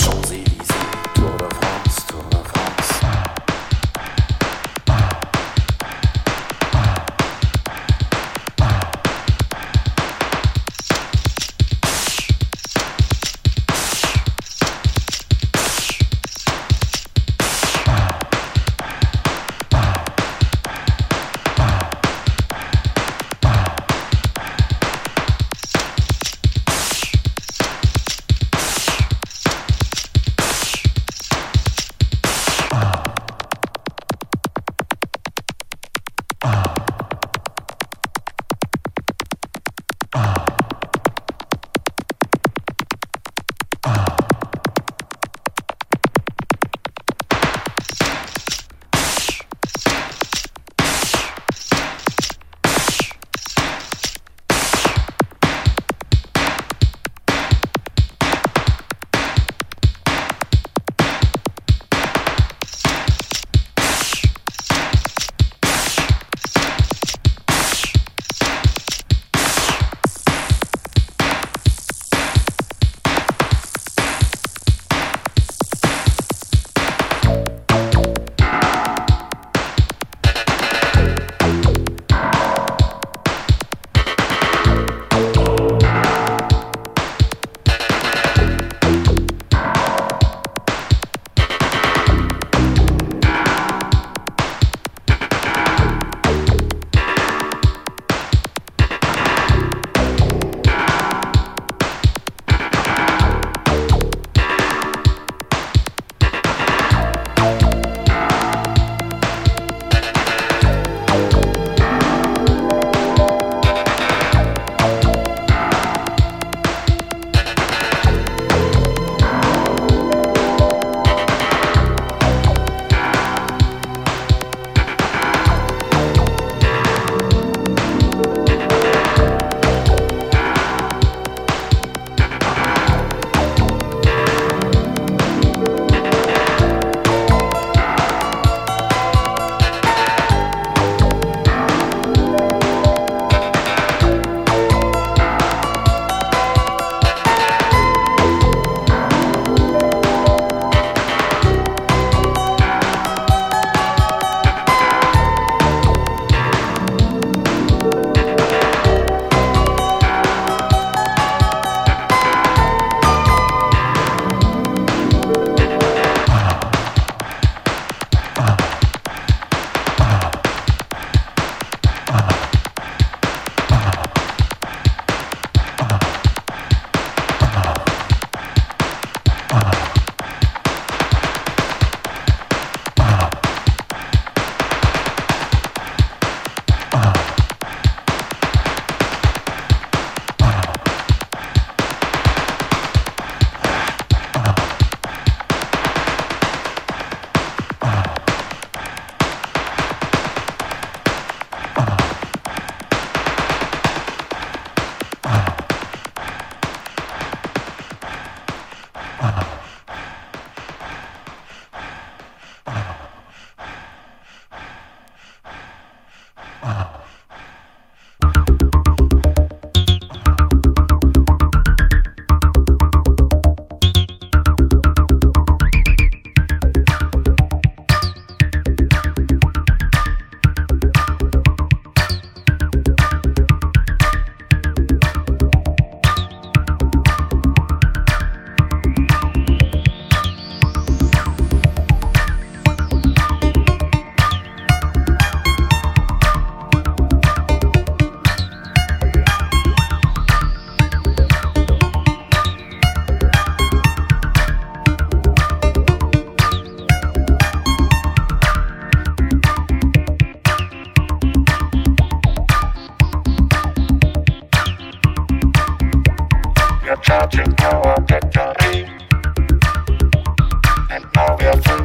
Champs-Élysées.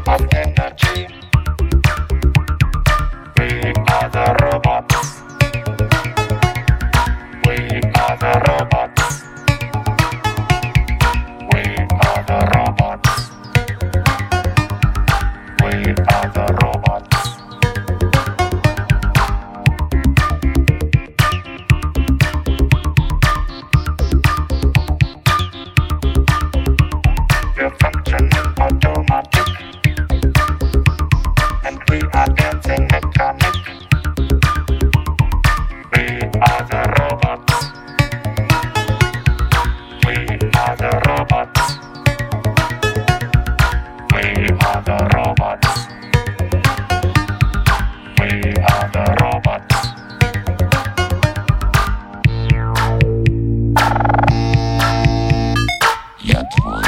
up on energy. Antoine.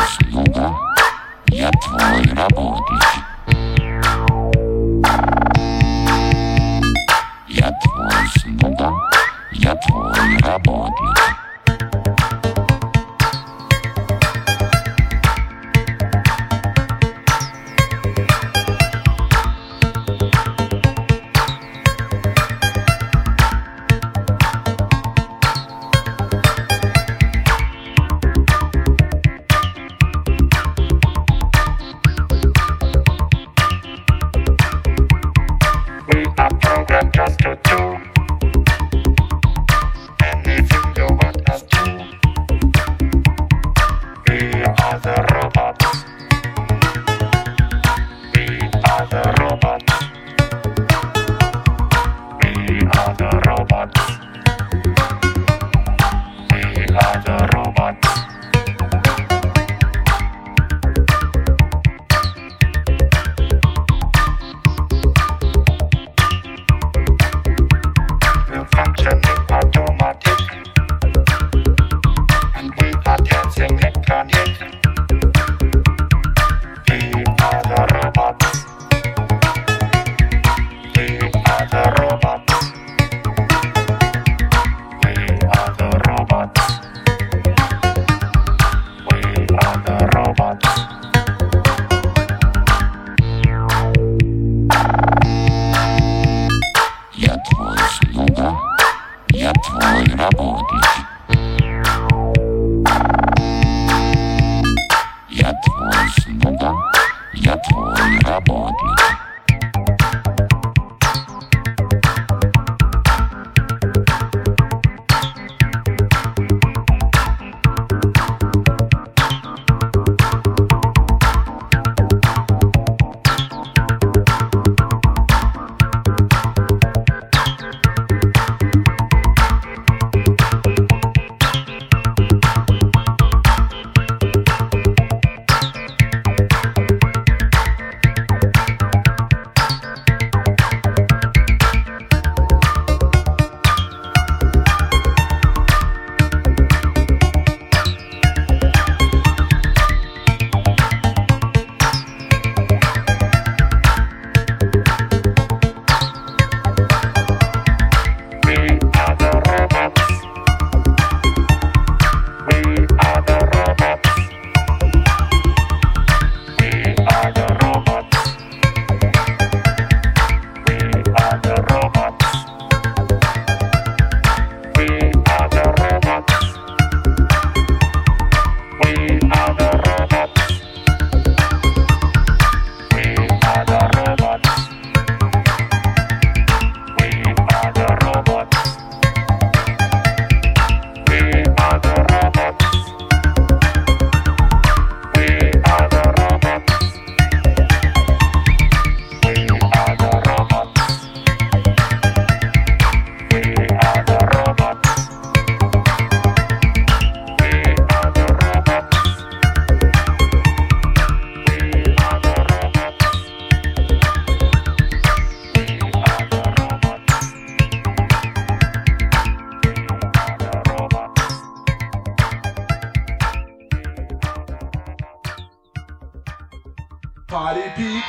работник.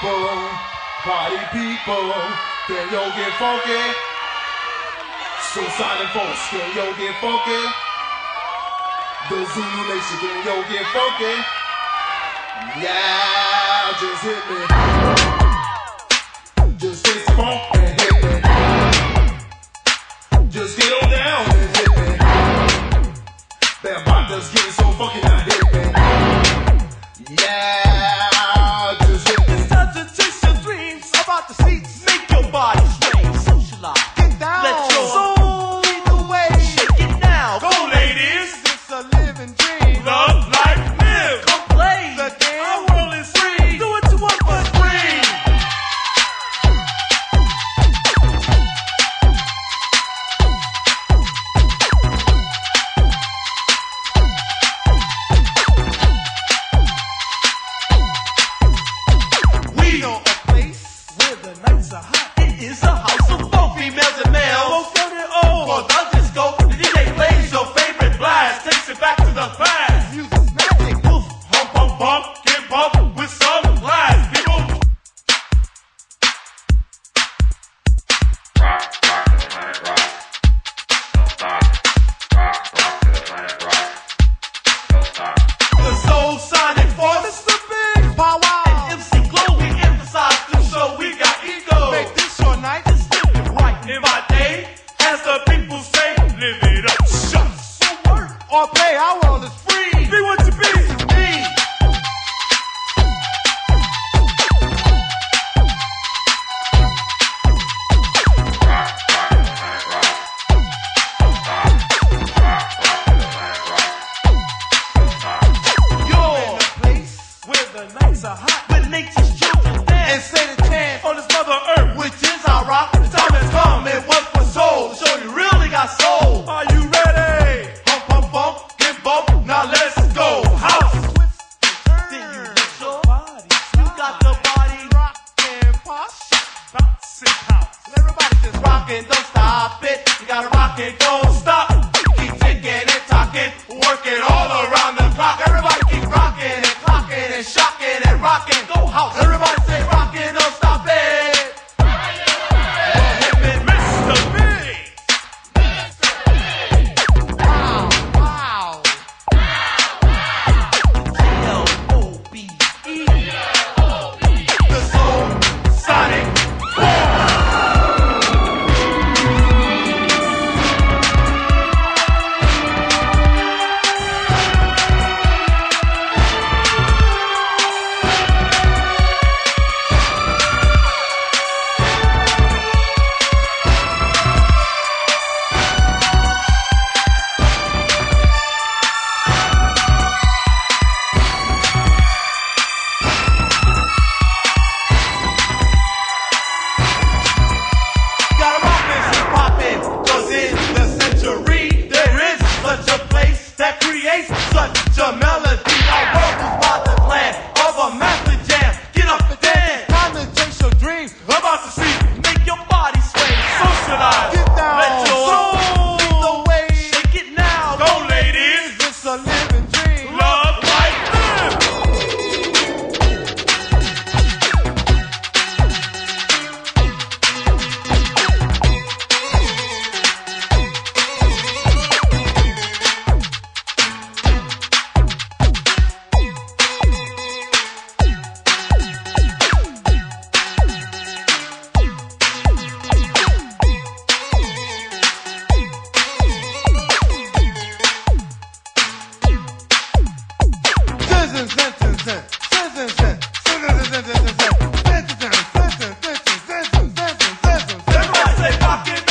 people, party people, can yo get funky? Supersonic folks, can yo get funky? The Zulu Nation, can yo get funky? Yeah, just hit me. Just hit funk and hit me. Just get on down and hit me. That vibe that's getting so funky hit me. Yeah. live it up, shucks. Or pay. I want is free. Be what you be. such a melody. I rose to by the plan of a master jam. Get up and dance, time to chase your dreams. About to see, make your body sway, socialize. Rock.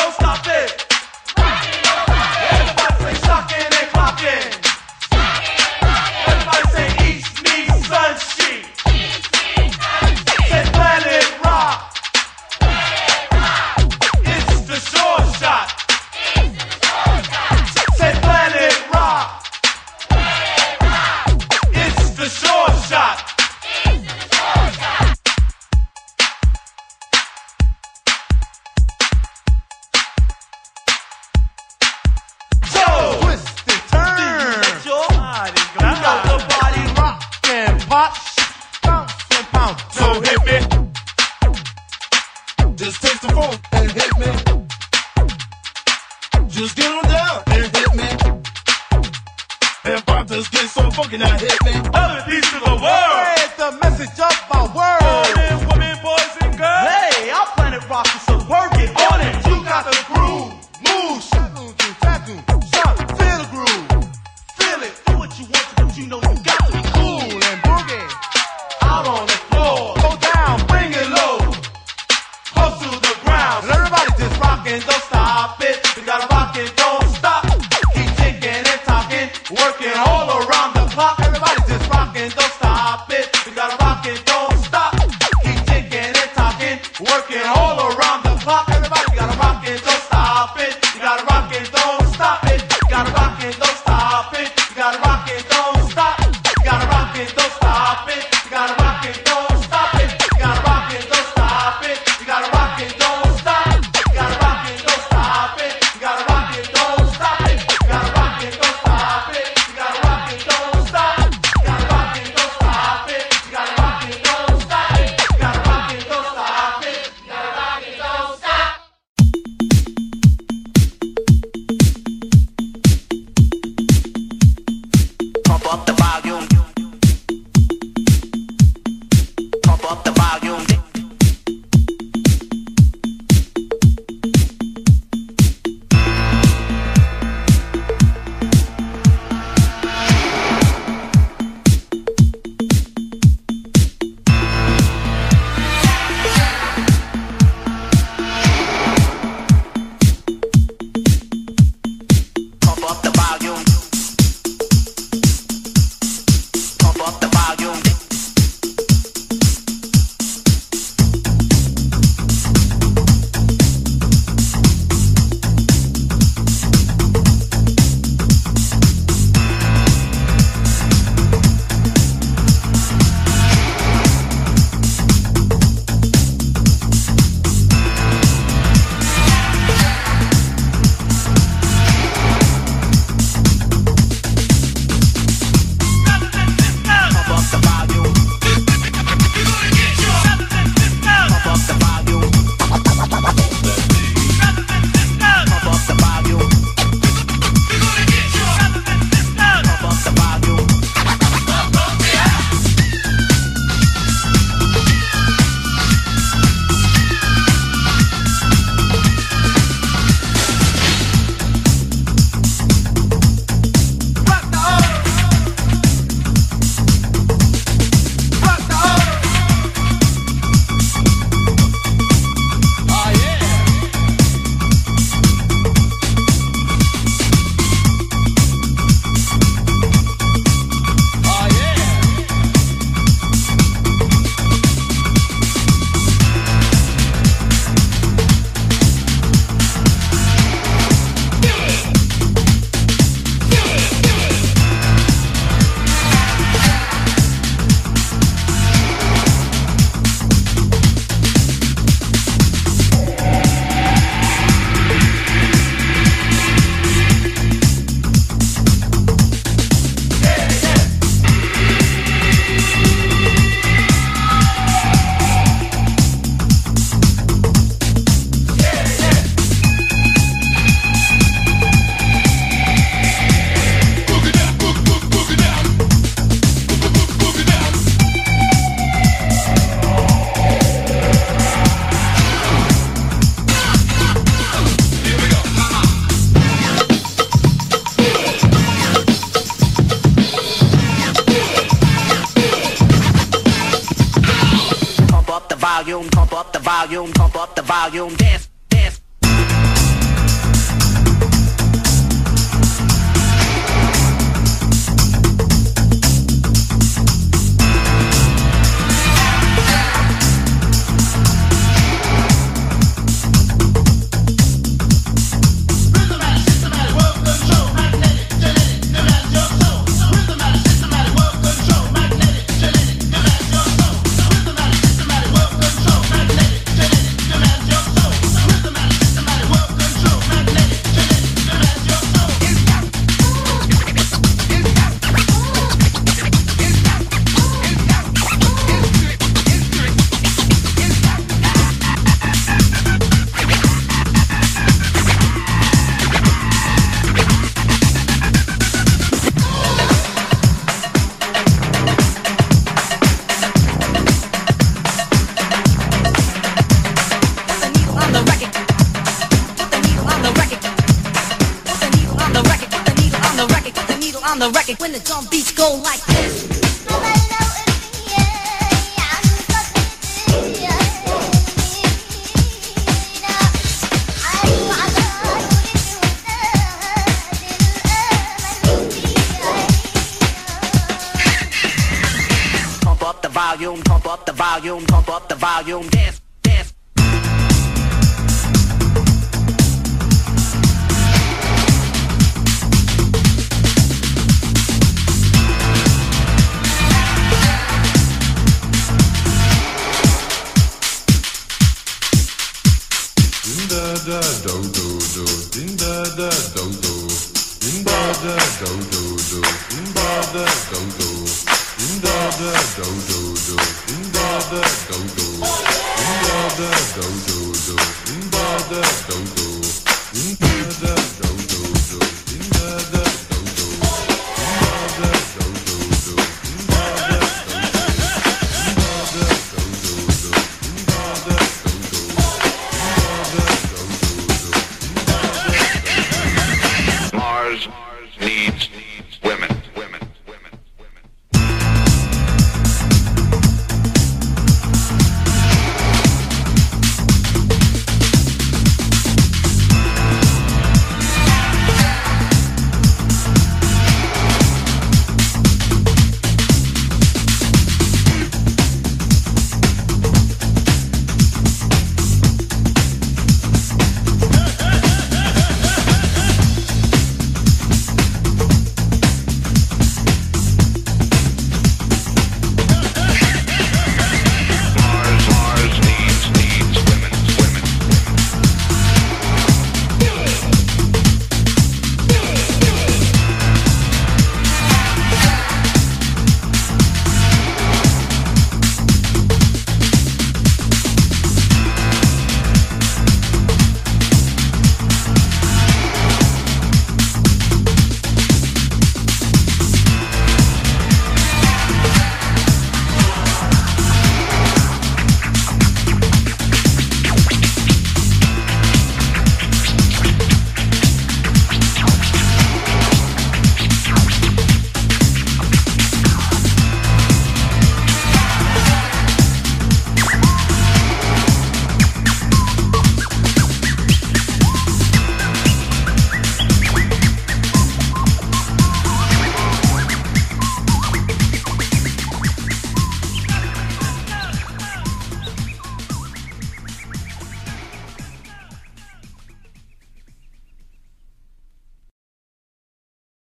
volume, pump up the volume, pump up the volume, dance.